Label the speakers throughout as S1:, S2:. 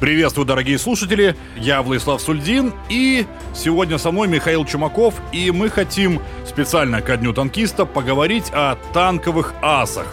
S1: Приветствую, дорогие слушатели, я Владислав Сульдин, и сегодня со мной Михаил Чумаков, и мы хотим специально ко Дню танкиста поговорить о танковых асах.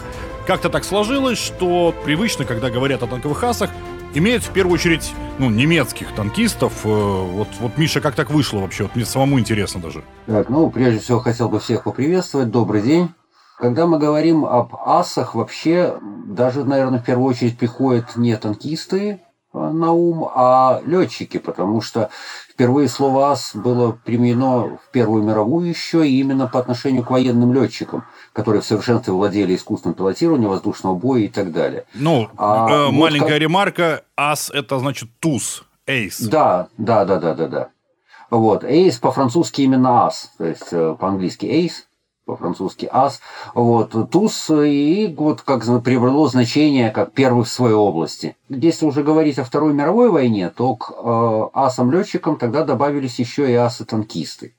S1: Как-то так сложилось, что привычно, когда говорят о танковых асах, имеют в первую очередь ну, немецких танкистов. Э, вот, вот, Миша, как так вышло вообще? Вот мне самому интересно даже.
S2: Так, ну, прежде всего, хотел бы всех поприветствовать. Добрый день. Когда мы говорим об асах, вообще даже, наверное, в первую очередь приходят не танкисты, на ум, а летчики, потому что впервые слово «ас» было применено в Первую мировую еще и именно по отношению к военным летчикам, которые в совершенстве владели искусственным пилотированием воздушного боя и так далее.
S1: Ну, а э, вот маленькая как... ремарка, «ас» – это значит туз, эйс.
S2: Да, да, да, да, да, да. Вот, эйс по-французски именно ас, то есть э, по-английски эйс, по-французски ас, вот, туз, и вот как приобрело значение как первый в своей области. Если уже говорить о Второй мировой войне, то к э, асам-летчикам тогда добавились еще и асы-танкисты.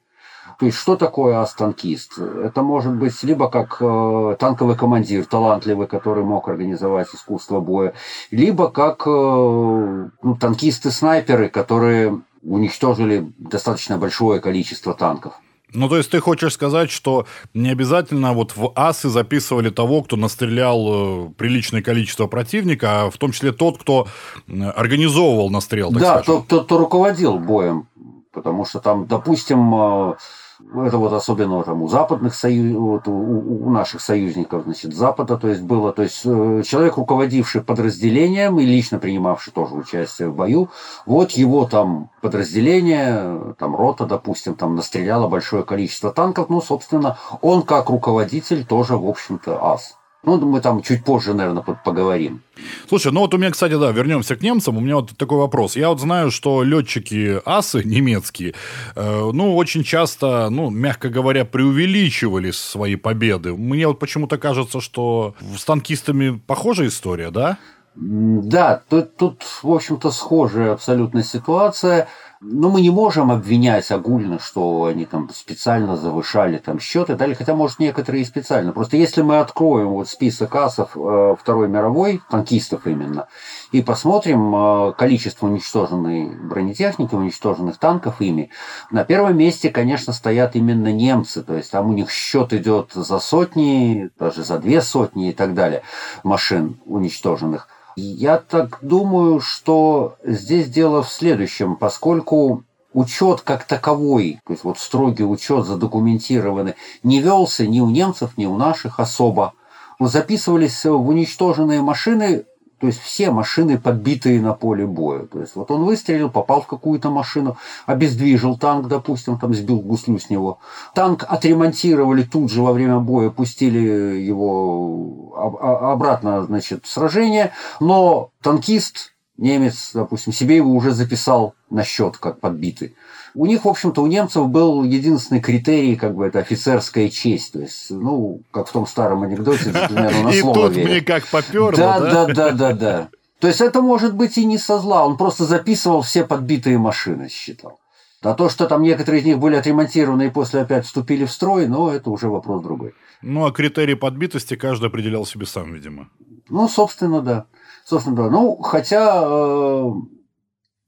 S2: То есть, что такое ас-танкист? Это может быть либо как э, танковый командир, талантливый, который мог организовать искусство боя, либо как э, ну, танкисты-снайперы, которые уничтожили достаточно большое количество танков.
S1: Ну, то есть ты хочешь сказать, что не обязательно вот в асы записывали того, кто настрелял э, приличное количество противника, а в том числе тот, кто организовывал настрел.
S2: Так да, тот, кто, кто руководил боем. Потому что там, допустим, э, это вот особенно там у западных союз, вот у, у наших союзников, значит, Запада, то есть было, то есть э, человек, руководивший подразделением и лично принимавший тоже участие в бою, вот его там подразделение, там рота, допустим, там настреляло большое количество танков, ну, собственно, он как руководитель тоже, в общем-то, ас. Ну, мы там чуть позже, наверное, поговорим.
S1: Слушай, ну вот у меня, кстати, да, вернемся к немцам. У меня вот такой вопрос. Я вот знаю, что летчики асы немецкие, э, ну, очень часто, ну, мягко говоря, преувеличивали свои победы. Мне вот почему-то кажется, что с танкистами похожая история, да?
S2: Да, тут, тут в общем-то, схожая абсолютно ситуация. Но мы не можем обвинять огульно, что они там специально завышали там счеты, далее, хотя, может, некоторые и специально. Просто если мы откроем вот список асов э, Второй мировой, танкистов именно, и посмотрим э, количество уничтоженной бронетехники, уничтоженных танков ими, на первом месте, конечно, стоят именно немцы. То есть там у них счет идет за сотни, даже за две сотни и так далее машин уничтоженных. Я так думаю, что здесь дело в следующем, поскольку учет как таковой, то есть вот строгий учет задокументированный, не велся ни у немцев, ни у наших особо. Записывались в уничтоженные машины то есть все машины подбитые на поле боя. То есть вот он выстрелил, попал в какую-то машину, обездвижил танк, допустим, там сбил гуслю с него. Танк отремонтировали тут же во время боя, пустили его обратно, значит, в сражение. Но танкист, немец, допустим, себе его уже записал на счет как подбитый. У них, в общем-то, у немцев был единственный критерий, как бы это офицерская честь. То есть, ну, как в том старом анекдоте,
S1: например, на слово И тут мне как поперло,
S2: да? Да, да, да, да. То есть, это может быть и не со зла. Он просто записывал все подбитые машины, считал. А то, что там некоторые из них были отремонтированы и после опять вступили в строй, ну, это уже вопрос другой.
S1: Ну, а критерии подбитости каждый определял себе сам, видимо.
S2: Ну, собственно, да. Собственно, да. Ну, хотя э,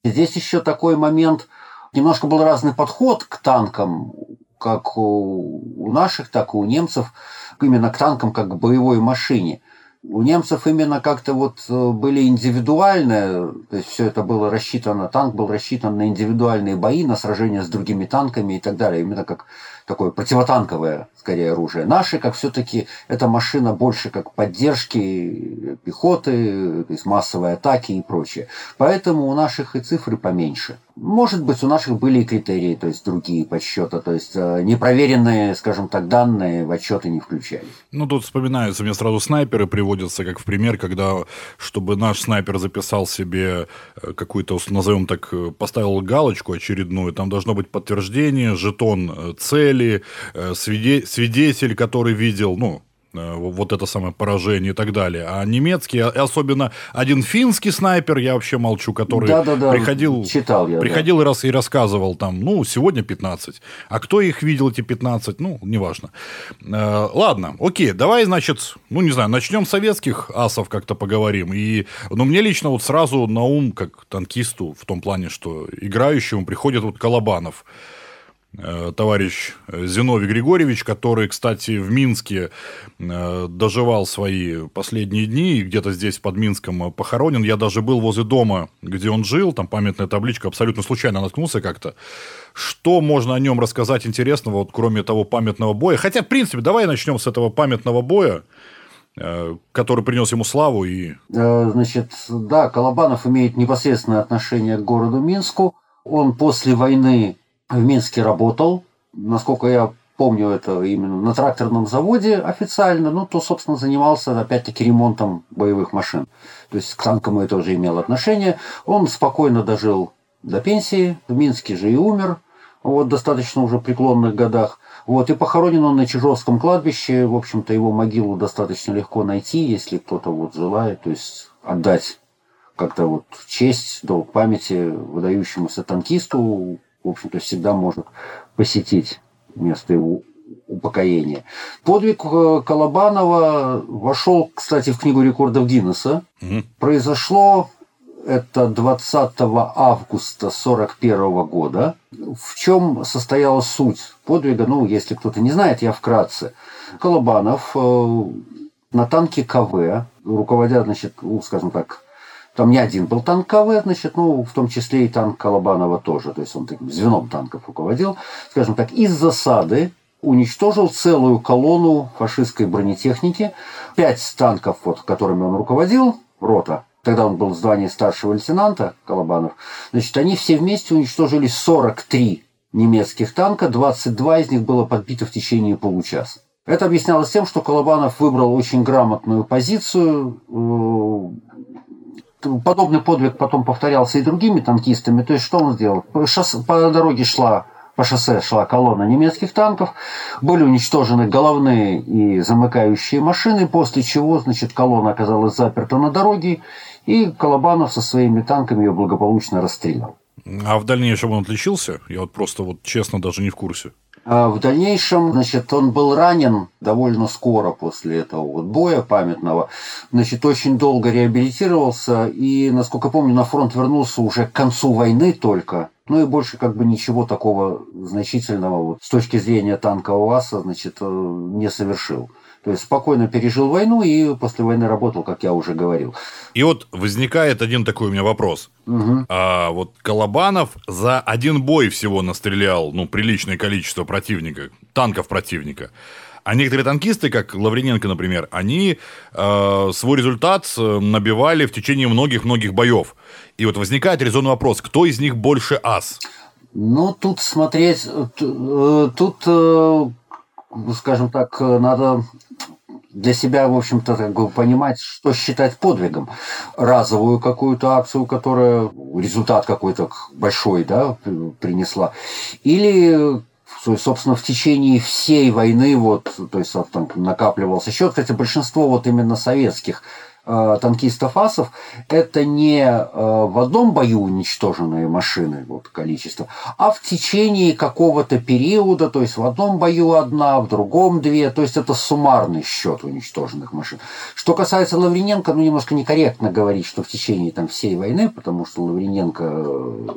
S2: здесь еще такой момент – немножко был разный подход к танкам, как у наших, так и у немцев, именно к танкам как к боевой машине. У немцев именно как-то вот э, были индивидуальные, то есть все это было рассчитано, танк был рассчитан на индивидуальные бои, на сражения с другими танками и так далее, именно как такое противотанковое, скорее, оружие. Наши, как все-таки, эта машина больше как поддержки пехоты, то есть массовой атаки и прочее. Поэтому у наших и цифры поменьше. Может быть, у наших были и критерии, то есть другие подсчета, то есть э, непроверенные, скажем так, данные в отчеты не включались.
S1: Ну, тут вспоминаются, мне сразу снайперы приводятся как в пример, когда, чтобы наш снайпер записал себе э, какую-то, назовем так, э, поставил галочку очередную, там должно быть подтверждение, жетон цели, свидетель, который видел, ну, Э, вот это самое поражение и так далее. А немецкий, а, особенно один финский снайпер, я вообще молчу, который да, да, да. приходил,
S2: Читал я,
S1: приходил да. раз и рассказывал там, ну, сегодня 15. А кто их видел, эти 15, ну, неважно. Э, ладно, окей, давай, значит, ну, не знаю, начнем с советских асов как-то поговорим. И, ну, мне лично вот сразу на ум, как танкисту, в том плане, что играющему приходит вот Колобанов. Э, товарищ Зиновий Григорьевич, который, кстати, в Минске э, доживал свои последние дни, и где-то здесь под Минском похоронен. Я даже был возле дома, где он жил, там памятная табличка, абсолютно случайно наткнулся как-то. Что можно о нем рассказать интересного, вот кроме того памятного боя? Хотя, в принципе, давай начнем с этого памятного боя, э, который принес ему славу и...
S2: Значит, да, Колобанов имеет непосредственное отношение к городу Минску. Он после войны в Минске работал. Насколько я помню, это именно на тракторном заводе официально, ну, то, собственно, занимался, опять-таки, ремонтом боевых машин. То есть к танкам это уже имел отношение. Он спокойно дожил до пенсии, в Минске же и умер, вот, достаточно уже преклонных годах. Вот, и похоронен он на Чижовском кладбище. В общем-то, его могилу достаточно легко найти, если кто-то вот желает, то есть отдать как-то вот честь, долг памяти выдающемуся танкисту, в общем-то, всегда может посетить место его упокоения. Подвиг э, Колобанова вошел, кстати, в книгу рекордов Гиннесса. Угу. Произошло это 20 августа 1941 года. В чем состояла суть подвига? Ну, если кто-то не знает, я вкратце. Колобанов э, на танке КВ, руководя, значит, ну, скажем так, там не один был танк КВ, значит, ну, в том числе и танк Колобанова тоже. То есть он таким звеном танков руководил. Скажем так, из засады уничтожил целую колонну фашистской бронетехники. Пять танков, вот, которыми он руководил, рота, тогда он был в звании старшего лейтенанта Колобанов, значит, они все вместе уничтожили 43 немецких танка, 22 из них было подбито в течение получаса. Это объяснялось тем, что Колобанов выбрал очень грамотную позицию, э, подобный подвиг потом повторялся и другими танкистами. То есть, что он сделал? По, шоссе, по дороге шла по шоссе шла колонна немецких танков, были уничтожены головные и замыкающие машины, после чего, значит, колонна оказалась заперта на дороге, и Колобанов со своими танками ее благополучно расстрелял.
S1: А в дальнейшем он отличился? Я вот просто вот честно даже не в курсе.
S2: А в дальнейшем, значит, он был ранен довольно скоро после этого вот боя памятного. Значит, очень долго реабилитировался и, насколько помню, на фронт вернулся уже к концу войны только. Ну и больше как бы ничего такого значительного вот, с точки зрения танкового аса, значит, э, не совершил. То есть спокойно пережил войну и после войны работал, как я уже говорил.
S1: И вот возникает один такой у меня вопрос. Угу. А вот Колобанов за один бой всего настрелял, ну, приличное количество противника, танков противника. А некоторые танкисты, как Лаврененко, например, они э, свой результат э, набивали в течение многих-многих боев. И вот возникает резонный вопрос, кто из них больше ас?
S2: Ну, тут смотреть, э, тут, э, скажем так, надо для себя, в общем-то, как бы понимать, что считать подвигом. Разовую какую-то акцию, которая результат какой-то большой да, принесла. Или собственно, в течение всей войны вот, то есть там накапливался счет. Кстати, большинство вот именно советских Э, танкистов асов, это не э, в одном бою уничтоженные машины, вот количество, а в течение какого-то периода, то есть в одном бою одна, в другом две, то есть это суммарный счет уничтоженных машин. Что касается Лаврененко, ну немножко некорректно говорить, что в течение там всей войны, потому что Лаврененко э,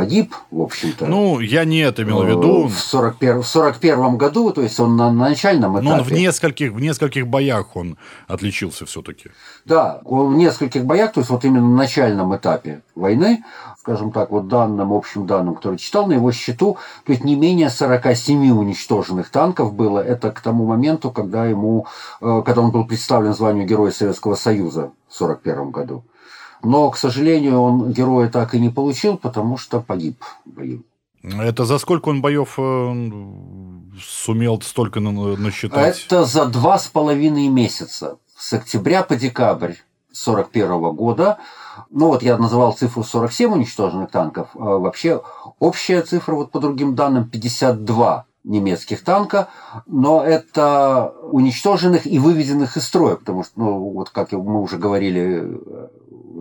S2: погиб, в общем-то.
S1: Ну, я не это имел в виду.
S2: В 41, в 41 году, то есть он на начальном этапе.
S1: Но он в нескольких, в нескольких боях он отличился все-таки.
S2: Да, в нескольких боях, то есть вот именно на начальном этапе войны, скажем так, вот данным, общим данным, который читал, на его счету, то есть не менее 47 уничтоженных танков было. Это к тому моменту, когда ему, э, когда он был представлен званию Героя Советского Союза в 41 году. Но, к сожалению, он героя так и не получил, потому что погиб в бою.
S1: Это за сколько он боев э, сумел столько насчитать?
S2: Это за два с половиной месяца. С октября по декабрь 1941 года. Ну вот я называл цифру 47 уничтоженных танков. А вообще общая цифра, вот по другим данным, 52 немецких танка, но это уничтоженных и выведенных из строя, потому что, ну, вот как мы уже говорили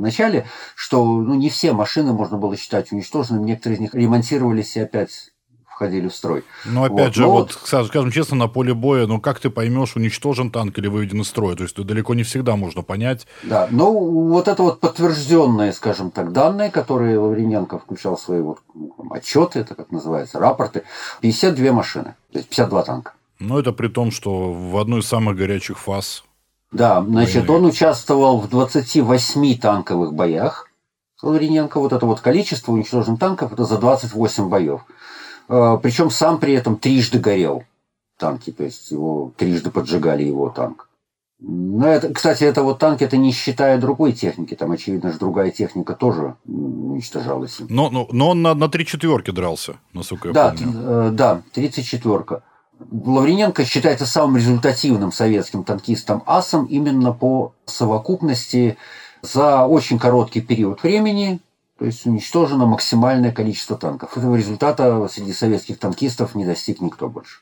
S2: начале, что ну, не все машины можно было считать уничтоженными, некоторые из них ремонтировались и опять входили в строй.
S1: Но опять вот. же, Но... вот, скажем честно, на поле боя, ну как ты поймешь, уничтожен танк или выведен из строя? То есть далеко не всегда можно понять.
S2: Да, ну вот это вот подтвержденные, скажем так, данные, которые Лаврененко включал в свои вот ну, отчеты, это как называется, рапорты, 52 машины, то есть 52 танка.
S1: Но это при том, что в одной из самых горячих фаз
S2: да, значит, войны. он участвовал в 28 танковых боях. Лаврененко, вот это вот количество уничтоженных танков, это за 28 боев. А, Причем сам при этом трижды горел танки, то есть его трижды поджигали его танк. Но это, кстати, это вот танк, это не считая другой техники, там, очевидно же, другая техника тоже уничтожалась.
S1: Но, но, но он на, на три четверки дрался, насколько я
S2: да,
S1: помню.
S2: Э, да, 34-ка. Лаврененко считается самым результативным советским танкистом асом именно по совокупности за очень короткий период времени то есть уничтожено максимальное количество танков. Этого результата среди советских танкистов не достиг никто больше.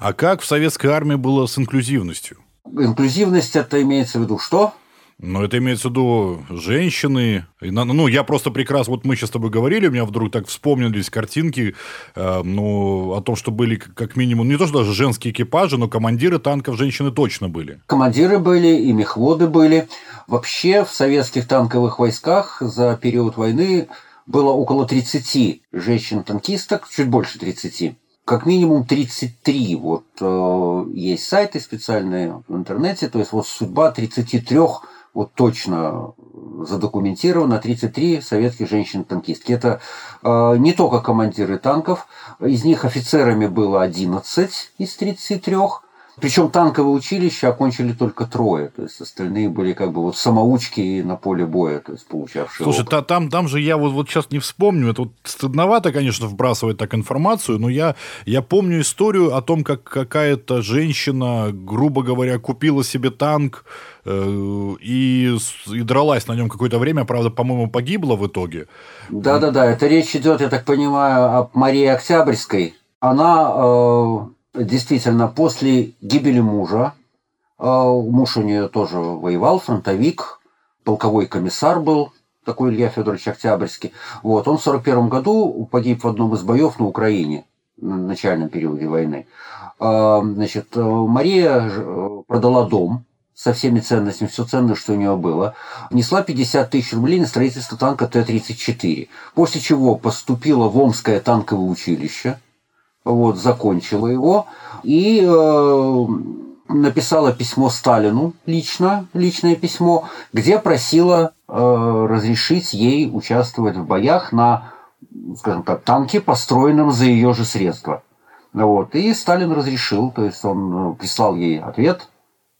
S1: А как в советской армии было с инклюзивностью?
S2: Инклюзивность это имеется в виду что?
S1: Но это имеется в виду женщины. Ну, я просто прекрасно... Вот мы сейчас с тобой говорили, у меня вдруг так вспомнились картинки, э, ну, о том, что были как минимум... Не то, что даже женские экипажи, но командиры танков женщины точно были.
S2: Командиры были, и мехводы были. Вообще в советских танковых войсках за период войны было около 30 женщин-танкисток, чуть больше 30 как минимум 33. Вот э, есть сайты специальные в интернете, то есть вот судьба 33 вот точно задокументировано 33 советских женщин-танкистки. Это э, не только командиры танков, из них офицерами было 11 из 33, причем танковое училище окончили только трое, то есть остальные были как бы вот самоучки на поле боя, то есть получавшие.
S1: Слушай, та, там, там же я вот, вот сейчас не вспомню, это вот стыдновато, конечно, вбрасывать так информацию, но я, я помню историю о том, как какая-то женщина, грубо говоря, купила себе танк э, и, и дралась на нем какое-то время, правда, по-моему, погибла в итоге.
S2: Да-да-да, это речь идет, я так понимаю, о Марии Октябрьской. Она э, действительно, после гибели мужа, а, муж у нее тоже воевал, фронтовик, полковой комиссар был, такой Илья Федорович Октябрьский. Вот, он в 1941 году погиб в одном из боев на Украине, на начальном периоде войны. А, значит, Мария продала дом со всеми ценностями, все ценное, что у нее было, внесла 50 тысяч рублей на строительство танка Т-34, после чего поступила в Омское танковое училище – вот, закончила его, и э, написала письмо Сталину лично, личное письмо, где просила э, разрешить ей участвовать в боях на, скажем так, танке, построенном за ее же средства. Вот. И Сталин разрешил, то есть он э, прислал ей ответ –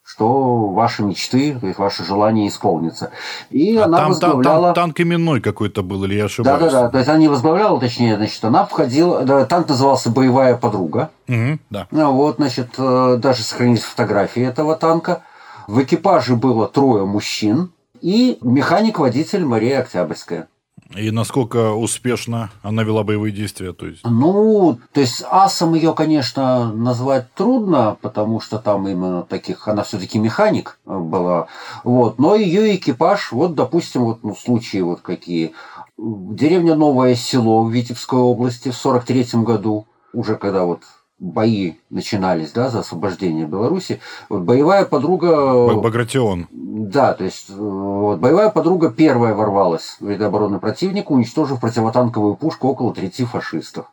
S2: что ваши мечты, то есть ваши желания исполнятся. И а она там, возглавляла...
S1: Там, там танк именной какой-то был, или я ошибаюсь?
S2: Да-да-да, то есть она не возглавляла, точнее, значит, она входила... Да, танк назывался «Боевая подруга».
S1: Угу, да.
S2: Ну, вот, значит, э, даже сохранились фотографии этого танка. В экипаже было трое мужчин и механик-водитель Мария Октябрьская.
S1: И насколько успешно она вела боевые действия? То есть...
S2: Ну, то есть асом ее, конечно, назвать трудно, потому что там именно таких, она все-таки механик была. Вот, но ее экипаж, вот, допустим, вот ну, случаи вот какие. Деревня Новое Село в Витебской области в 43 году, уже когда вот бои начинались, да, за освобождение Беларуси. Вот боевая подруга...
S1: Багратион.
S2: Да, то есть вот, боевая подруга первая ворвалась в ряды обороны противника, уничтожив противотанковую пушку около 30 фашистов.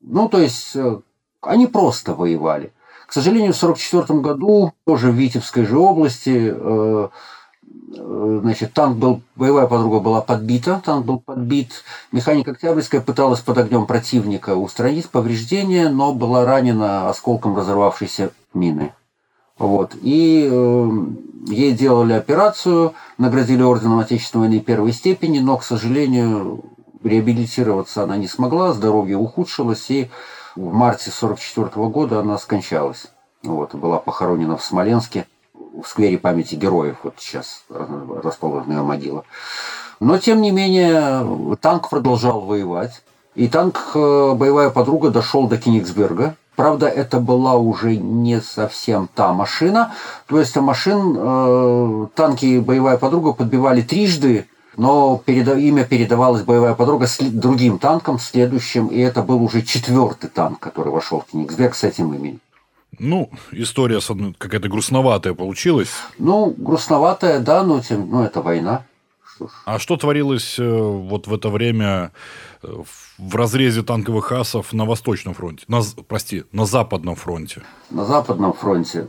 S2: Ну, то есть э, они просто воевали. К сожалению, в 1944 году, тоже в Витебской же области, э, Э, значит, танк был, боевая подруга была подбита, танк был подбит. Механик Октябрьская пыталась под огнем противника устранить повреждения, но была ранена осколком разорвавшейся мины. Вот. И э, ей делали операцию, наградили орденом Отечественной войны первой степени, но, к сожалению, реабилитироваться она не смогла, здоровье ухудшилось, и в марте 1944 года она скончалась. Вот, была похоронена в Смоленске в сквере памяти героев, вот сейчас расположена ее могила. Но, тем не менее, танк продолжал воевать. И танк «Боевая подруга» дошел до Кенигсберга. Правда, это была уже не совсем та машина. То есть машин э, танки «Боевая подруга» подбивали трижды, но переда- имя передавалось «Боевая подруга» с другим танком, следующим, и это был уже четвертый танк, который вошел в Кенигсберг с этим именем.
S1: Ну, история какая-то грустноватая получилась.
S2: Ну, грустноватая, да, но тем, ну, это война.
S1: Что а что творилось э, вот в это время э, в разрезе танковых асов на Восточном фронте? На, прости, на Западном фронте?
S2: На Западном фронте.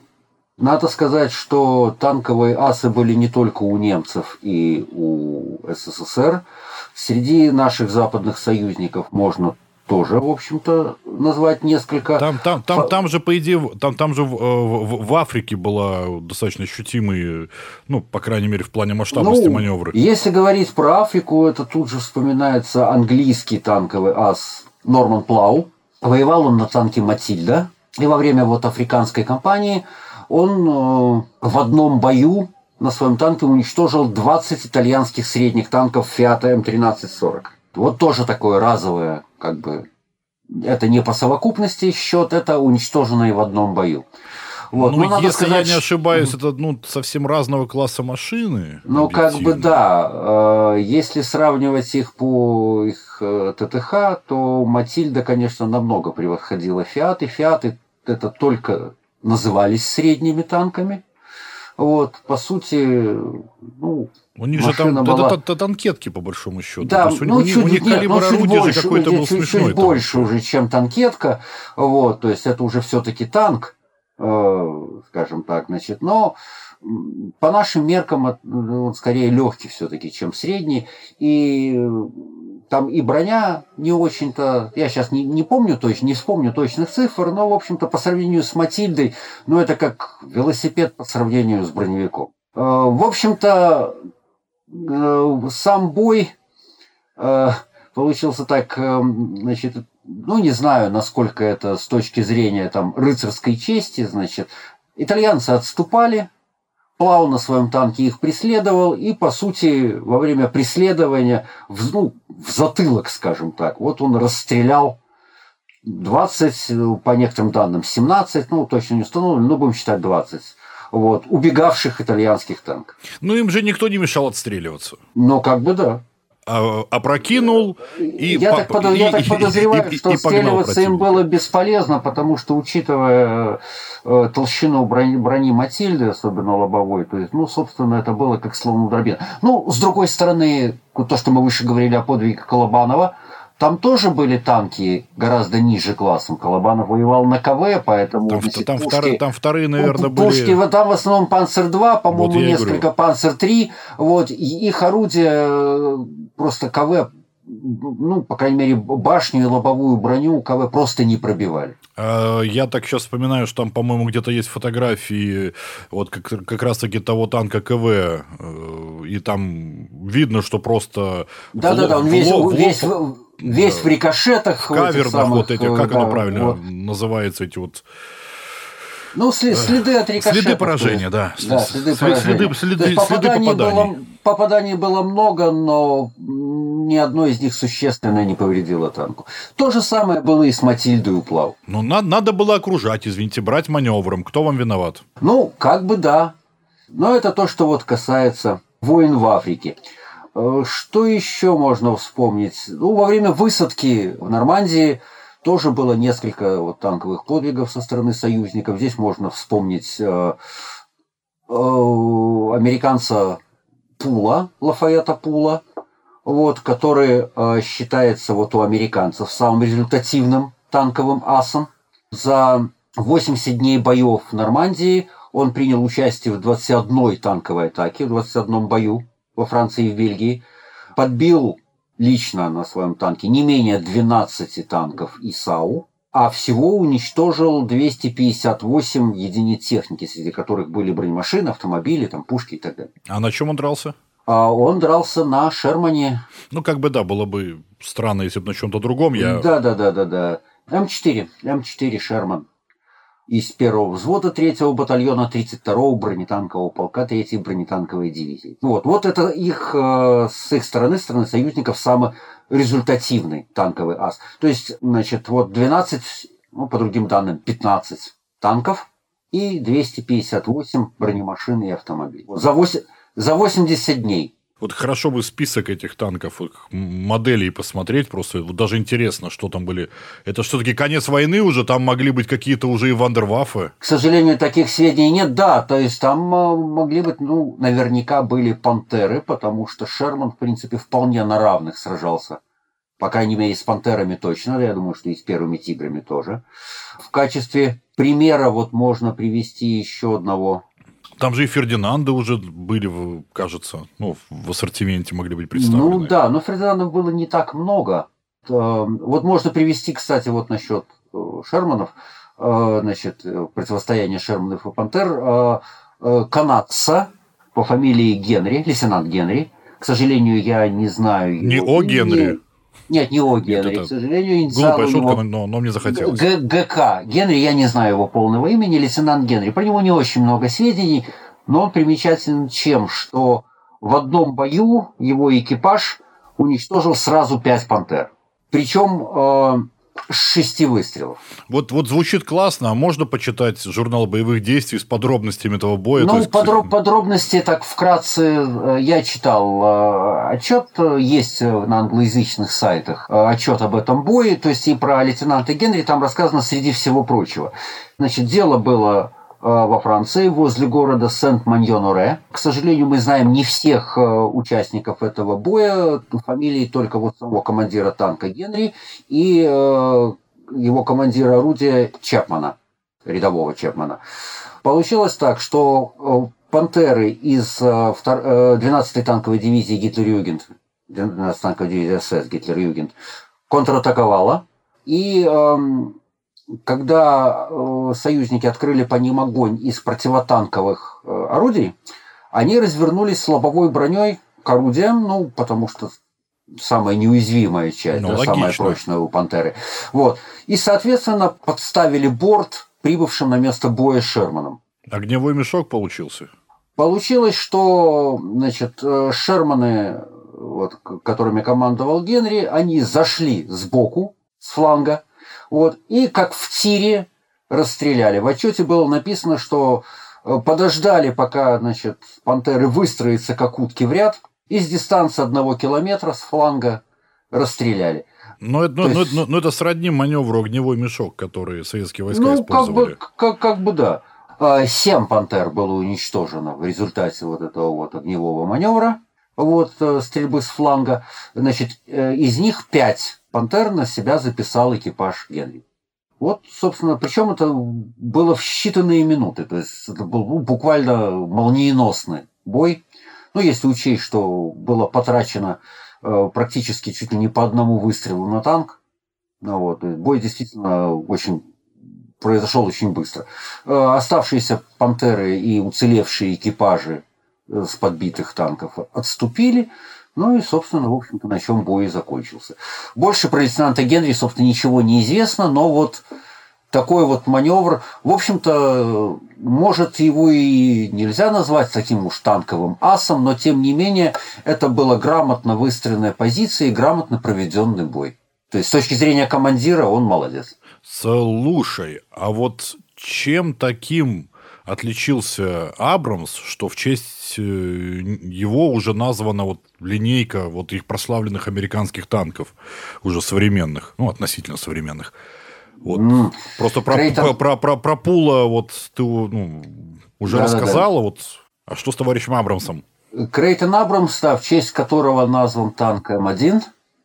S2: Надо сказать, что танковые асы были не только у немцев и у СССР. Среди наших западных союзников можно тоже, в общем-то, назвать несколько.
S1: Там, там, там, там же, по идее, там, там же в, в, в Африке была достаточно ощутимый, ну, по крайней мере, в плане масштабности ну, маневры.
S2: Если говорить про Африку, это тут же вспоминается английский танковый ас Норман Плау. Воевал он на танке Матильда. И во время вот африканской кампании он э, в одном бою на своем танке уничтожил 20 итальянских средних танков Фиата М1340. Вот тоже такое разовое, как бы, это не по совокупности счет, это уничтоженные в одном бою.
S1: Вот. Ну, ну если сказать, я не ошибаюсь, это ну, совсем разного класса машины.
S2: Ну, как бы да. Э, если сравнивать их по их э, ТТХ, то Матильда, конечно, намного превосходила Фиаты. Фиаты это только назывались средними танками. Вот, по сути, ну,
S1: у них же там была... это, это, танкетки, по большому счету.
S2: Да, есть, ну, у, чуть, у них нет, калибр ну, орудия больше, какой-то был чуть, смешной. Чуть больше уже, чем танкетка. Вот, то есть это уже все-таки танк, э, скажем так, значит. Но по нашим меркам ну, он скорее легкий все-таки, чем средний. И там и броня не очень-то, я сейчас не, не помню точно, не вспомню точных цифр, но, в общем-то, по сравнению с Матильдой, ну, это как велосипед по сравнению с броневиком. Э, в общем-то, Э, сам бой э, получился так, значит, ну, не знаю, насколько это с точки зрения там рыцарской чести, значит, итальянцы отступали, Плау на своем танке их преследовал, и, по сути, во время преследования, в, ну, в затылок, скажем так, вот он расстрелял 20, по некоторым данным, 17, ну, точно не установлено, но будем считать 20 вот, убегавших итальянских танков.
S1: Ну, им же никто не мешал отстреливаться.
S2: Ну, как бы да.
S1: А, опрокинул и
S2: Я, так, под, и, я так подозреваю, и, что и, отстреливаться им было бесполезно, потому что, учитывая э, толщину брони, брони Матильды, особенно лобовой, то есть, ну, собственно, это было как словно дробина. Ну, с другой стороны, то, что мы выше говорили о подвиге Колобанова, там тоже были танки гораздо ниже классом. Колобанов воевал на КВ, поэтому...
S1: Там, значит, там, пушки, вторые, там вторые, наверное,
S2: пушки, были... Пушки, там в основном Панцер-2, по-моему, вот несколько Панцер-3. Вот, и их орудия э, просто КВ ну, по крайней мере, башню и лобовую броню КВ просто не пробивали.
S1: А, я так сейчас вспоминаю, что там, по-моему, где-то есть фотографии вот как, как раз-таки того танка КВ, э, и там видно, что просто...
S2: Да-да-да, он весь, весь, весь в рикошетах.
S1: В кавернах самых, вот эти, как да, оно правильно вот. называется, эти вот...
S2: Ну, следы от рикошета.
S1: Следы поражения, да.
S2: Да, следы поражения. Следы, следы, следы попаданий, попаданий. Было, попаданий было много, но ни одно из них существенно не повредило танку. То же самое было и с Матильдой Уплав.
S1: Ну, надо, надо было окружать, извините, брать маневром. Кто вам виноват?
S2: Ну, как бы да. Но это то, что вот касается войн в Африке. Э, что еще можно вспомнить? Ну, во время высадки в Нормандии тоже было несколько вот танковых подвигов со стороны союзников. Здесь можно вспомнить э, э, американца Пула, Лафаэта Пула, вот, который э, считается вот у американцев самым результативным танковым асом. За 80 дней боев в Нормандии он принял участие в 21 танковой атаке, в 21 бою во Франции и в Бельгии, подбил лично на своем танке не менее 12 танков ИСАУ, а всего уничтожил 258 единиц техники, среди которых были бронемашины, автомобили, там, пушки и так далее.
S1: А на чем он дрался?
S2: А он дрался на Шермане.
S1: Ну, как бы да, было бы странно, если бы на чем-то другом я...
S2: Да, да, да, да, да. М4, М4 Шерман из первого взвода третьего батальона 32-го бронетанкового полка 3-й бронетанковой дивизии. Вот, вот это их, э, с их стороны, стороны союзников, самый результативный танковый ас. То есть, значит, вот 12 ну, по другим данным, 15 танков и 258 бронемашин и автомобилей. За, 8, за 80 дней.
S1: Вот хорошо бы список этих танков, моделей посмотреть, просто вот даже интересно, что там были. Это все-таки конец войны уже, там могли быть какие-то уже и вандерваффе.
S2: К сожалению, таких сведений нет, да, то есть там э, могли быть, ну, наверняка были пантеры, потому что Шерман, в принципе, вполне на равных сражался. По крайней мере, с пантерами точно, я думаю, что и с первыми тиграми тоже. В качестве примера вот можно привести еще одного
S1: там же и Фердинанды уже были, кажется, ну, в ассортименте могли быть представлены.
S2: Ну да, но Фердинандов было не так много. Э, вот можно привести, кстати, вот насчет э, Шерманов, э, значит, противостояние Шерманов и Пантер, канадца по фамилии Генри, лейтенант Генри. К сожалению, я не знаю...
S1: Не его, о Генри?
S2: Нет, не о Генри, Нет, к сожалению.
S1: Глупая шутка, него... но, но мне захотелось.
S2: Г ГК. Генри, я не знаю его полного имени, лейтенант Генри. Про него не очень много сведений, но он примечателен чем? Что в одном бою его экипаж уничтожил сразу пять пантер. Причем э, шести выстрелов.
S1: Вот, вот звучит классно, а можно почитать журнал боевых действий с подробностями этого боя?
S2: Ну, есть... подроб, подробности так вкратце э, я читал э, отчет, есть на англоязычных сайтах э, отчет об этом бое, то есть и про лейтенанта Генри там рассказано среди всего прочего. Значит, дело было во Франции, возле города Сент-Маньон-Оре. К сожалению, мы знаем не всех участников этого боя, фамилии только вот самого командира танка Генри и его командира орудия Чепмана, рядового Чепмана. Получилось так, что «Пантеры» из 12-й танковой дивизии Гитлер-Югент, 12-й танковой дивизии СС Гитлер-Югент, контратаковала, и когда э, союзники открыли по ним огонь из противотанковых э, орудий, они развернулись с лобовой броней к орудиям, ну, потому что самая неуязвимая часть, ну, да, самая прочная у «Пантеры». Вот. И, соответственно, подставили борт прибывшим на место боя Шерманом.
S1: Огневой мешок получился?
S2: Получилось, что значит, э, Шерманы, вот, которыми командовал Генри, они зашли сбоку, с фланга, вот, и как в тире расстреляли. В отчете было написано, что э, подождали, пока значит, пантеры выстроятся как утки в ряд, и с дистанции одного километра с фланга расстреляли.
S1: Но это, но, есть... но, но это сродни маневру огневой мешок, который советские войска ну, использовали.
S2: Как бы, как, как бы да. А, семь пантер было уничтожено в результате вот этого вот огневого маневра, вот э, стрельбы с фланга. Значит, э, из них пять Пантер на себя записал экипаж Генри. Вот, собственно, причем это было в считанные минуты, то есть это был буквально молниеносный бой. Ну, если учесть, что было потрачено э, практически чуть ли не по одному выстрелу на танк, ну, вот, бой действительно очень произошел очень быстро. Э, оставшиеся пантеры и уцелевшие экипажи э, с подбитых танков отступили, ну и, собственно, в общем-то, на чем бой и закончился. Больше про лейтенанта Генри, собственно, ничего не известно, но вот такой вот маневр, в общем-то, может, его и нельзя назвать таким уж танковым асом, но, тем не менее, это была грамотно выстроенная позиция и грамотно проведенный бой. То есть, с точки зрения командира, он молодец.
S1: Слушай, а вот чем таким отличился Абрамс, что в честь э, его уже названа вот линейка вот их прославленных американских танков, уже современных, ну, относительно современных. Вот. Mm. Просто про, Крейтон... про, про, про, про Пула вот ты ну, уже да, рассказала. Да, да. Вот, а что с товарищем Абрамсом?
S2: Крейтон Абрамс, да, в честь которого назван танк М1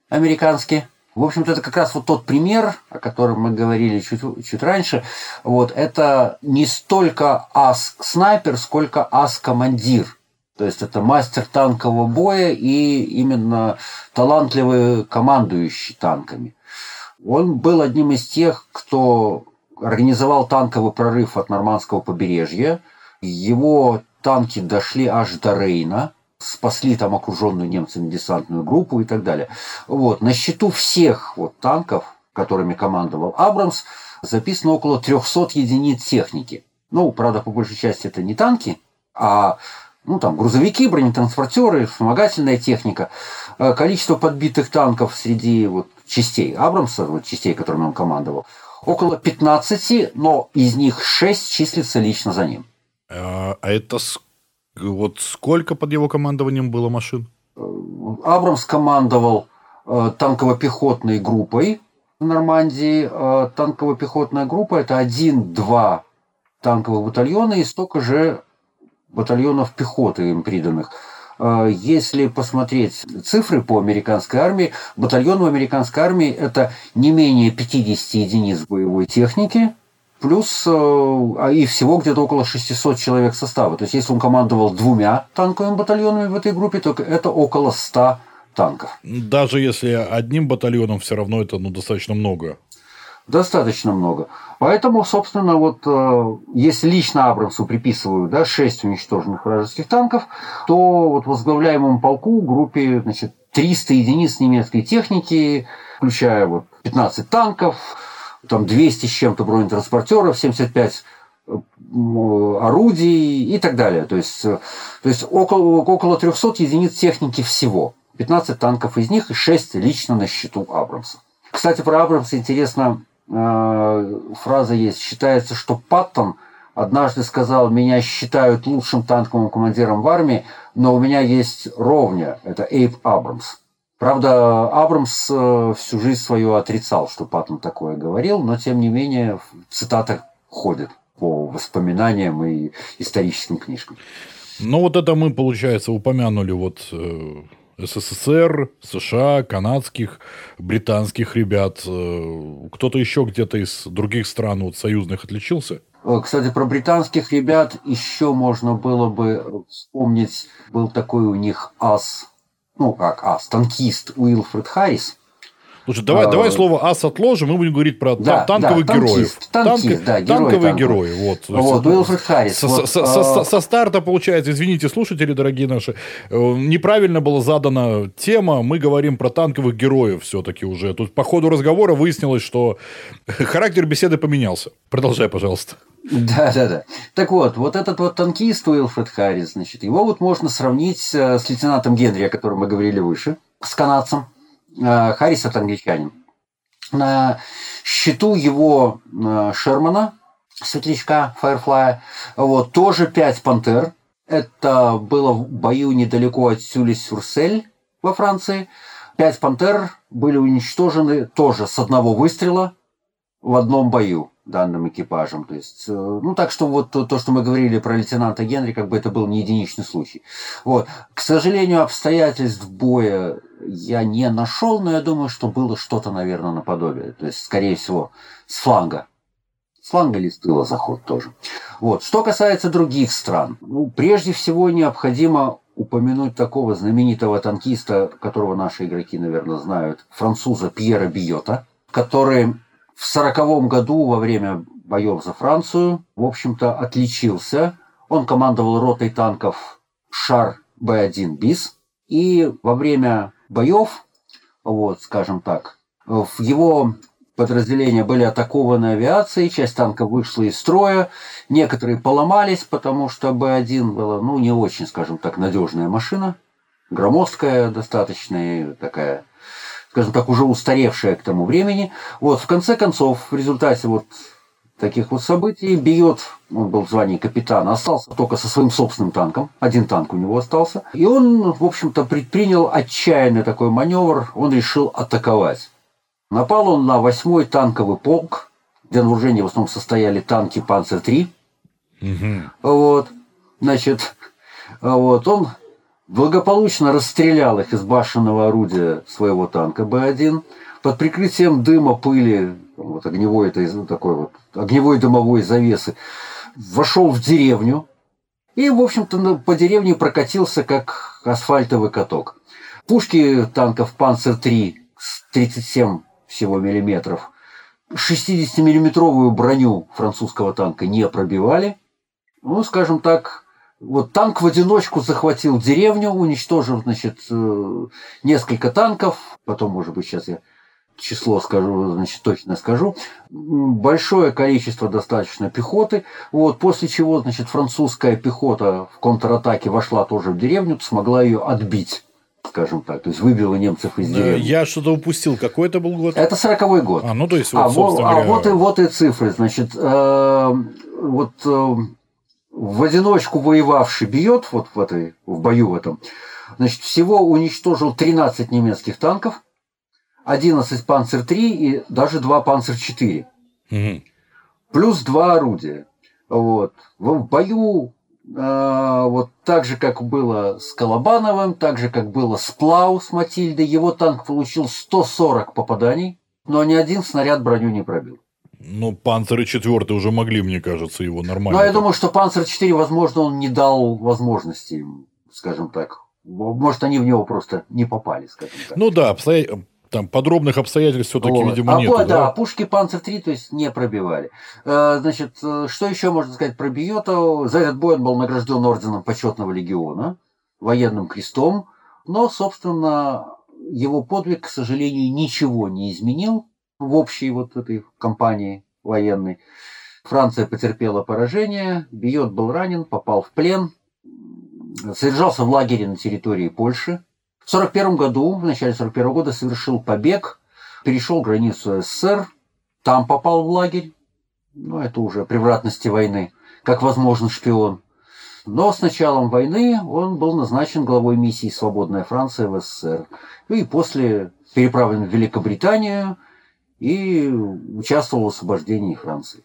S2: американский. В общем-то, это как раз вот тот пример, о котором мы говорили чуть, чуть раньше. Вот, это не столько ас-снайпер, сколько ас-командир. То есть это мастер танкового боя и именно талантливый командующий танками. Он был одним из тех, кто организовал танковый прорыв от нормандского побережья. Его танки дошли аж до Рейна, спасли там окруженную немцами десантную группу и так далее. Вот. На счету всех вот танков, которыми командовал Абрамс, записано около 300 единиц техники. Ну, правда, по большей части это не танки, а ну, там, грузовики, бронетранспортеры, вспомогательная техника. Количество подбитых танков среди вот, частей Абрамса, вот частей, которыми он командовал, около 15, но из них 6 числится лично за ним.
S1: А, а это вот сколько под его командованием было машин?
S2: Абрамс командовал э, танково-пехотной группой в Нормандии. Э, танково-пехотная группа – это один-два танковых батальона и столько же батальонов пехоты им приданных. Э, если посмотреть цифры по американской армии, батальон в американской армии – это не менее 50 единиц боевой техники, плюс э, а и всего где-то около 600 человек состава. То есть, если он командовал двумя танковыми батальонами в этой группе, то это около 100 танков.
S1: Даже если одним батальоном, все равно это ну, достаточно много.
S2: Достаточно много. Поэтому, собственно, вот э, если лично Абрамсу приписывают да, 6 уничтоженных вражеских танков, то вот возглавляемому полку группе значит, 300 единиц немецкой техники, включая вот 15 танков, там 200 с чем-то бронетранспортеров, 75 э, орудий и так далее. То есть, э, то есть около, около 300 единиц техники всего. 15 танков из них и 6 лично на счету Абрамса. Кстати, про Абрамса интересно Э, фраза есть. Считается, что Паттон однажды сказал, меня считают лучшим танковым командиром в армии, но у меня есть ровня, это Эйп Абрамс. Правда, Абрамс э, всю жизнь свою отрицал, что Паттон такое говорил, но тем не менее цитата ходит по воспоминаниям и историческим книжкам.
S1: Ну вот это мы, получается, упомянули вот э, СССР, США, канадских, британских ребят. Э, кто-то еще где-то из других стран вот, союзных отличился?
S2: Кстати, про британских ребят еще можно было бы вспомнить. Был такой у них ас, ну как ас, танкист Уилфред Харрис,
S1: Слушай, давай, а, давай слово ас отложим, мы будем говорить про да, танковых да, героев.
S2: Танкист, танкист, да, герой
S1: танковые герои. Вот,
S2: вот Уилфред Харрис.
S1: Со, вот, со, со, со старта, получается, извините, слушатели, дорогие наши, э, неправильно была задана тема, мы говорим про танковых героев все-таки уже. Тут по ходу разговора выяснилось, что характер беседы поменялся. Продолжай, пожалуйста.
S2: Да, да, да. Так вот, вот этот вот танкист Уилфред Харрис, значит, его вот можно сравнить э, с лейтенантом Генри, о котором мы говорили выше, с канадцем. Э, Харрис это англичанин. На счету его э, Шермана, светлячка Фаерфлая, вот, тоже пять пантер. Это было в бою недалеко от Сюли-Сюрсель во Франции. Пять пантер были уничтожены тоже с одного выстрела в одном бою данным экипажем. То есть, э, ну, так что вот то, то, что мы говорили про лейтенанта Генри, как бы это был не единичный случай. Вот. К сожалению, обстоятельств боя я не нашел, но я думаю, что было что-то, наверное, наподобие. То есть, скорее всего, с фланга. С фланга или с заход тоже. Вот. Что касается других стран, ну, прежде всего необходимо упомянуть такого знаменитого танкиста, которого наши игроки, наверное, знают, француза Пьера Биота, который в сороковом году во время боев за Францию, в общем-то, отличился. Он командовал ротой танков Шар Б-1 БИС. И во время боев, вот, скажем так, в его подразделения были атакованы авиацией, часть танков вышла из строя, некоторые поломались, потому что Б-1 была, ну, не очень, скажем так, надежная машина, громоздкая достаточно, такая скажем так, уже устаревшая к тому времени. Вот, в конце концов, в результате вот таких вот событий Биот, он был в звании капитана, остался только со своим собственным танком. Один танк у него остался. И он, в общем-то, предпринял отчаянный такой маневр. Он решил атаковать. Напал он на восьмой танковый полк, где на вооружении в основном состояли танки «Панцер-3». Угу. Вот. Значит, вот он благополучно расстрелял их из башенного орудия своего танка Б-1 под прикрытием дыма, пыли, вот огневой, это, ну, такой вот, огневой дымовой завесы, вошел в деревню и, в общем-то, по деревне прокатился, как асфальтовый каток. Пушки танков «Панцер-3» с 37 всего миллиметров 60-миллиметровую броню французского танка не пробивали. Ну, скажем так, вот танк в одиночку захватил деревню, уничтожил, значит, э, несколько танков. Потом, может быть, сейчас я число скажу, значит, точно скажу. Большое количество достаточно пехоты. Вот, после чего, значит, французская пехота в контратаке вошла тоже в деревню, смогла ее отбить. скажем так, то есть выбило немцев из деревни.
S1: Я что-то упустил. Какой это был год?
S2: Это сороковой год.
S1: А, ну то есть, вот,
S2: а,
S1: собственно
S2: а
S1: говоря...
S2: вот, и, вот и цифры. Значит, э, вот э, в одиночку воевавший бьет вот в, этой, в бою в этом, значит, всего уничтожил 13 немецких танков, 11 Панцер-3 и даже 2 Панцер-4.
S1: Мгм.
S2: Плюс два орудия. Вот. В бою э, вот так же, как было с Колобановым, так же, как было с Плау, с Матильдой, его танк получил 140 попаданий, но ни один снаряд броню не пробил.
S1: Ну, панциры четвертый уже могли, мне кажется, его нормально.
S2: Но Ну, я думаю, что Панцер 4, возможно, он не дал возможности, скажем так. Может, они в него просто не попали, скажем так.
S1: Ну да, обстоя- там подробных обстоятельств все-таки,
S2: Вот.
S1: видимо,
S2: а,
S1: нету.
S2: да,
S1: да?
S2: пушки Панцер 3, то есть не пробивали. Э, Значит, э, что еще можно сказать про Биота? За этот бой он был награжден орденом почетного легиона, военным крестом, но, собственно, его подвиг, к сожалению, ничего не изменил в общей вот этой кампании военной. Франция потерпела поражение, Биот был ранен, попал в плен, содержался в лагере на территории Польши. В 1941 году, в начале 1941 года совершил побег, перешел границу СССР, там попал в лагерь. Ну, это уже превратности войны, как возможно шпион. Но с началом войны он был назначен главой миссии «Свободная Франция» в СССР. Ну и после переправлен в Великобританию и участвовал в освобождении Франции.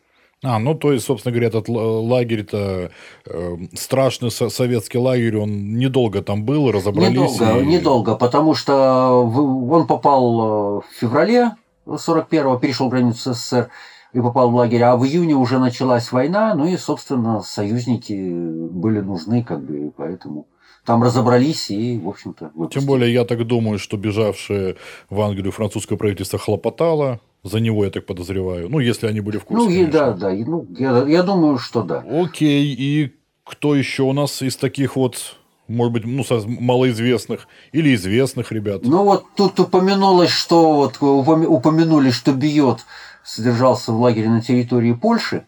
S1: А, ну то есть, собственно говоря, этот лагерь-то э, страшный со- советский лагерь, он недолго там был, разобрались.
S2: Недолго,
S1: и-
S2: недолго, потому что он попал э, в феврале 41-го, перешел границу СССР и попал в лагерь, а в июне уже началась война, ну и, собственно, союзники были нужны, как бы, и поэтому там разобрались и, в общем-то, выпустили.
S1: Тем более, я так думаю, что бежавшее в Англию французское правительство хлопотало. За него, я так подозреваю. Ну, если они были в курсе.
S2: Ну, и
S1: конечно.
S2: да, да, и, ну, я, я думаю, что да.
S1: Окей, и кто еще у нас из таких вот, может быть, ну, малоизвестных или известных ребят?
S2: Ну вот тут упомянулось, что вот упомянули, что Биот содержался в лагере на территории Польши.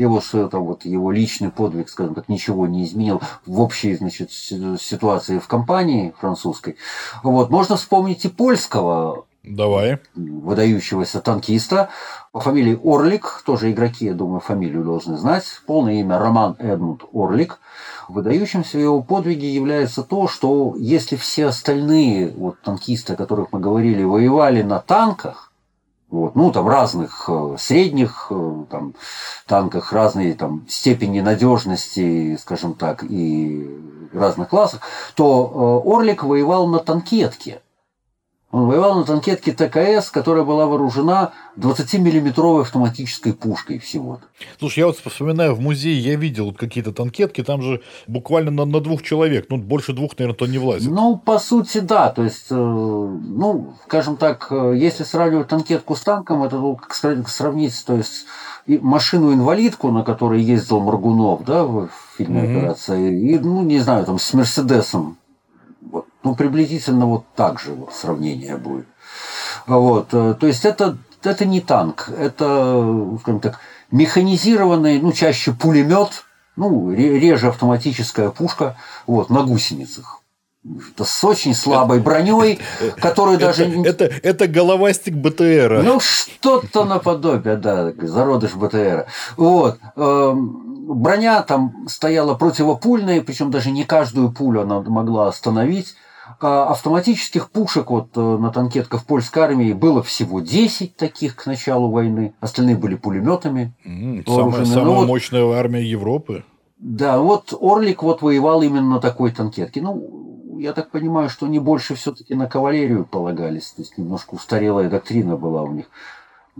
S2: Его, что это вот его личный подвиг, скажем так, ничего не изменил в общей значит, си- ситуации в компании французской. Вот. Можно вспомнить и польского
S1: Давай.
S2: выдающегося танкиста по фамилии Орлик, тоже игроки, я думаю, фамилию должны знать. Полное имя Роман Эдмунд Орлик. Выдающимся в его подвиге является то, что если все остальные вот, танкисты, о которых мы говорили, воевали на танках, вот, ну, там разных э, средних э, там, танках, разные там, степени надежности, скажем так, и разных классах, то э, Орлик воевал на танкетке. Он воевал на танкетке ТКС, которая была вооружена 20-миллиметровой автоматической пушкой всего-то.
S1: Слушай, я вот вспоминаю, в музее я видел вот какие-то танкетки, там же буквально на, на двух человек, ну, больше двух, наверное, то не влазит.
S2: Ну, по сути, да. То есть, э, ну, скажем так, э, если сравнивать танкетку с танком, это ну, как сра- сравнить, то есть, машину-инвалидку, на которой ездил Маргунов, да, в фильме
S1: Мгм.
S2: «Операция», и, ну, не знаю, там, с Мерседесом. Ну, приблизительно вот так же вот сравнение будет. Вот. э, То есть, это, это не танк, это, скажем так, механизированный, ну, чаще пулемет, ну, ре- реже автоматическая пушка, вот, на гусеницах. Это с очень слабой броней, которую даже...
S1: это, это, это головастик БТРа.
S2: Ну, что-то наподобие, да, зародыш БТРа. Вот. эм, Броня там стояла противопульная, причем даже не каждую пулю она могла остановить. А Автоматических пушек вот э, на танкетках польской армии было всего 10 таких к началу войны. Остальные были пулеметами.
S1: Самая, самая
S2: Ну, вот-
S1: мощная армия Европы.
S2: Да, вот Орлик вот воевал именно на такой танкетке. Ну, я так понимаю, что они больше все-таки на кавалерию полагались. То есть немножко устарелая доктрина была у них.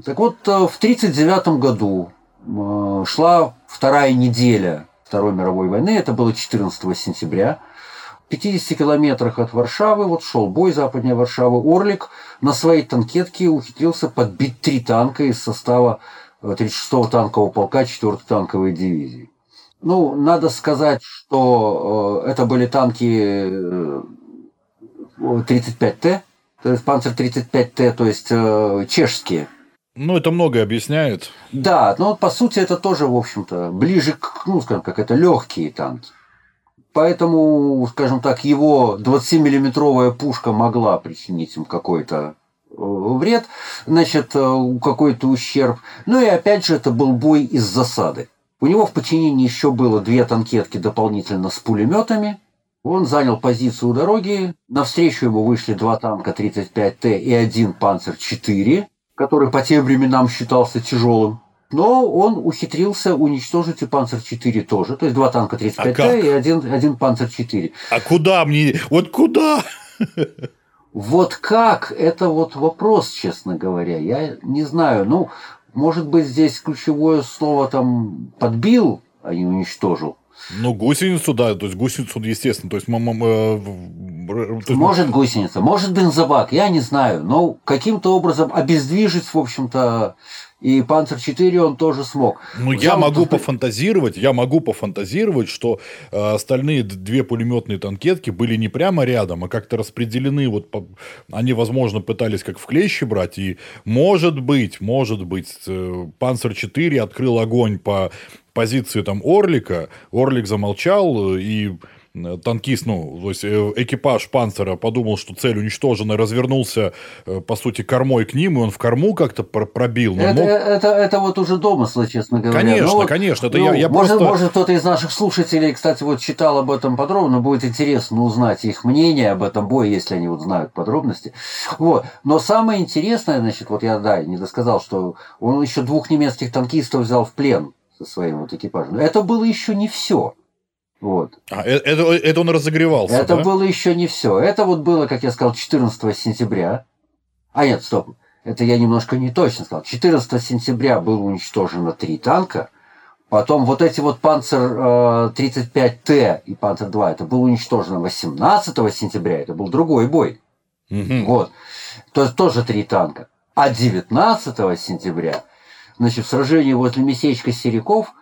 S2: Так вот, э, в 1939 году э, шла вторая неделя Второй мировой войны. Это было 14 сентября. В 50 километрах от Варшавы, вот шел бой западнее Варшавы, Орлик на своей танкетке ухитрился подбить три танка из состава э, 36-го танкового полка 4-й танковой дивизии. Ну, надо сказать, что э, это были танки э, 35Т, то есть Панцер 35Т, то есть э, чешские.
S1: Ну, это многое объясняет.
S2: Да, но по сути это тоже, в общем-то, ближе к, ну, скажем, как это легкие танки. Поэтому, скажем так, его 20-миллиметровая пушка могла причинить им какой-то э, вред, значит, э, какой-то ущерб. Ну и опять же, это был бой из засады. У него в подчинении еще было две танкетки дополнительно с пулеметами. Он занял позицию у дороги. Навстречу ему вышли два танка 35Т и один Панцер-4, который по тем временам считался тяжелым. Но он ухитрился уничтожить и Панцер-4 тоже. То есть два танка 35Т а и один, один Панцер-4.
S1: А куда мне? Вот куда?
S2: Вот как? Это вот вопрос, честно говоря. Я не знаю. Ну, может быть, здесь ключевое слово там подбил, а не уничтожил.
S1: Ну, гусеницу, да, то есть гусеницу, естественно, то есть мама... Э,
S2: то есть... Может гусеница, может бензобак, я не знаю, но каким-то образом обездвижить, в общем-то, и Панцер-4 он тоже смог.
S1: Ну, я могу то... пофантазировать, я могу пофантазировать, что э, остальные две пулеметные танкетки были не прямо рядом, а как-то распределены. Вот по... Они, возможно, пытались как в клещи брать. И может быть, может быть, э, Панцер-4 открыл огонь по позиции там Орлика. Орлик замолчал э, и танкист, ну, то есть э, экипаж панцера подумал, что цель уничтожена, развернулся, э, по сути, кормой к ним, и он в корму как-то пробил.
S2: Это, мог... это, это вот уже домыслы, честно говоря.
S1: Конечно,
S2: ну, вот,
S1: конечно. Это
S2: ну,
S1: я, я
S2: может,
S1: просто...
S2: может, кто-то из наших слушателей, кстати, вот читал об этом подробно, будет интересно узнать их мнение об этом бое, если они вот знают подробности. Вот. Но самое интересное, значит, вот я, да, не досказал, что он еще двух немецких танкистов взял в плен со своим вот экипажем. Это было еще не все. Вот.
S1: А, э, это, это он разогревался,
S2: Это
S1: да?
S2: было еще не все. Это вот было, как я сказал, 14 сентября. А нет, стоп. Это я немножко не точно сказал. 14 сентября было уничтожено три танка. Потом вот эти вот Панцер 35Т э, и Панцер 2, это было уничтожено 18 сентября. Это был другой бой. Угу. Вот. То есть тоже три танка. А 19 сентября, значит, в сражении возле местечка Сериков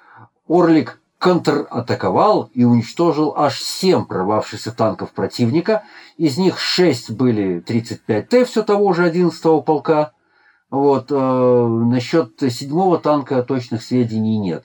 S2: Орлик контратаковал и уничтожил аж 7 прорвавшихся танков противника. Из них 6 были 35Т, все того же 11-го полка. Вот, э, насчет седьмого танка точных сведений нет.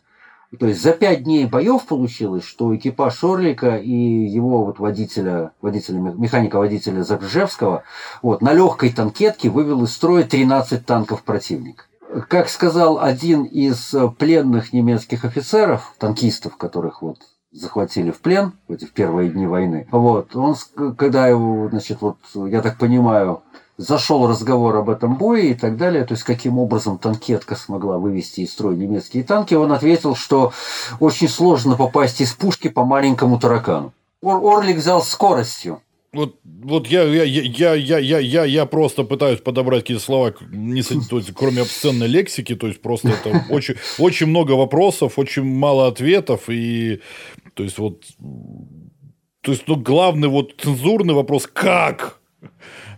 S2: То есть за пять дней боев получилось, что экипаж Орлика и его вот водителя, водителя механика-водителя Загржевского вот, на легкой танкетке вывел из строя 13 танков противника. Как сказал один из э, пленных немецких офицеров, танкистов, которых вот захватили в плен в первые дни войны. Вот, он, когда его, значит, вот, я так понимаю, зашел разговор об этом бое и так далее, то есть каким образом танкетка смогла вывести из строя немецкие танки, он ответил, что очень сложно попасть из пушки по маленькому таракану. Орлик взял скоростью
S1: вот, вот я, я, я, я, я, я, я просто пытаюсь подобрать какие-то слова, не, то есть, кроме обсценной лексики, то есть просто это очень, очень много вопросов, очень мало ответов, и то есть вот, то есть ну, главный вот цензурный вопрос, как?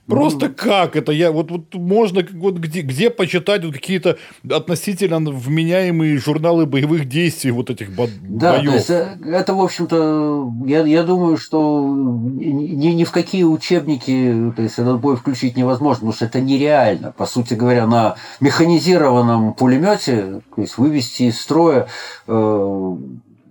S1: Просто ну, как это? Я вот, вот можно вот где, где почитать вот какие-то относительно вменяемые журналы боевых действий вот этих бо-
S2: да, боев? То есть, э, это, в общем-то, я, я думаю, что ни, ни в какие учебники то есть, этот бой включить невозможно, потому что это нереально. По сути говоря, на механизированном пулемете то есть, вывести из строя э,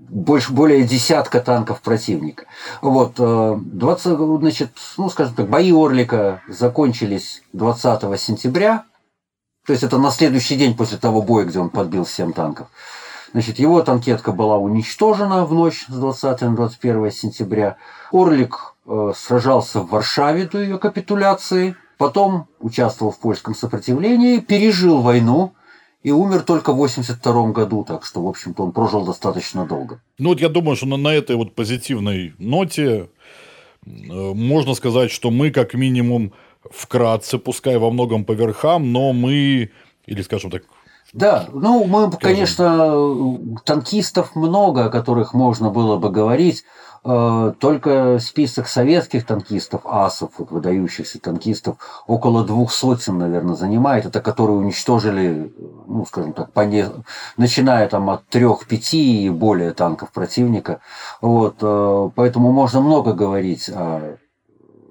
S2: больше, более десятка танков противника. Вот, 20, э, значит, ну, скажем так, бои Орлика закончились 20 сентября, то есть это на следующий день после того боя, где он подбил 7 танков. Значит, его танкетка была уничтожена в ночь с 20 на 21 сентября. Орлик э, сражался в Варшаве до ее капитуляции, потом участвовал в польском сопротивлении, пережил войну, и умер только в 82 году, так что, в общем-то, он прожил достаточно долго.
S1: Ну вот я думаю, что на, на этой вот позитивной ноте э, можно сказать, что мы как минимум вкратце, пускай во многом по верхам, но мы, или скажем так,
S2: да, ну мы, скажем... конечно, танкистов много, о которых можно было бы говорить. Э, только список советских танкистов, асов, вот, выдающихся танкистов, около двух сотен, наверное, занимает. Это которые уничтожили, ну, скажем так, по не... начиная там от трех-пяти и более танков противника. Вот, э, поэтому можно много говорить о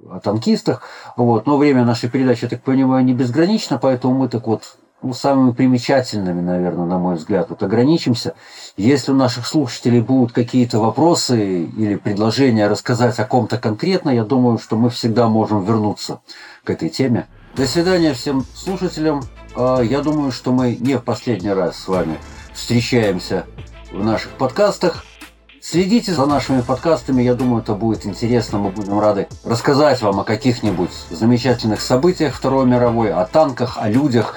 S2: о танкистах. Вот. Но время нашей передачи, я так понимаю, не безгранично, поэтому мы так вот ну, самыми примечательными, наверное, на мой взгляд, вот ограничимся. Если у наших слушателей будут какие-то вопросы или предложения рассказать о ком-то конкретно, я думаю, что мы всегда можем вернуться к этой теме. До свидания всем слушателям. А, я думаю, что мы не в последний раз с вами встречаемся в наших подкастах. Следите за нашими подкастами, я думаю, это будет интересно. Мы будем рады рассказать вам о каких-нибудь замечательных событиях Второй мировой, о танках, о людях,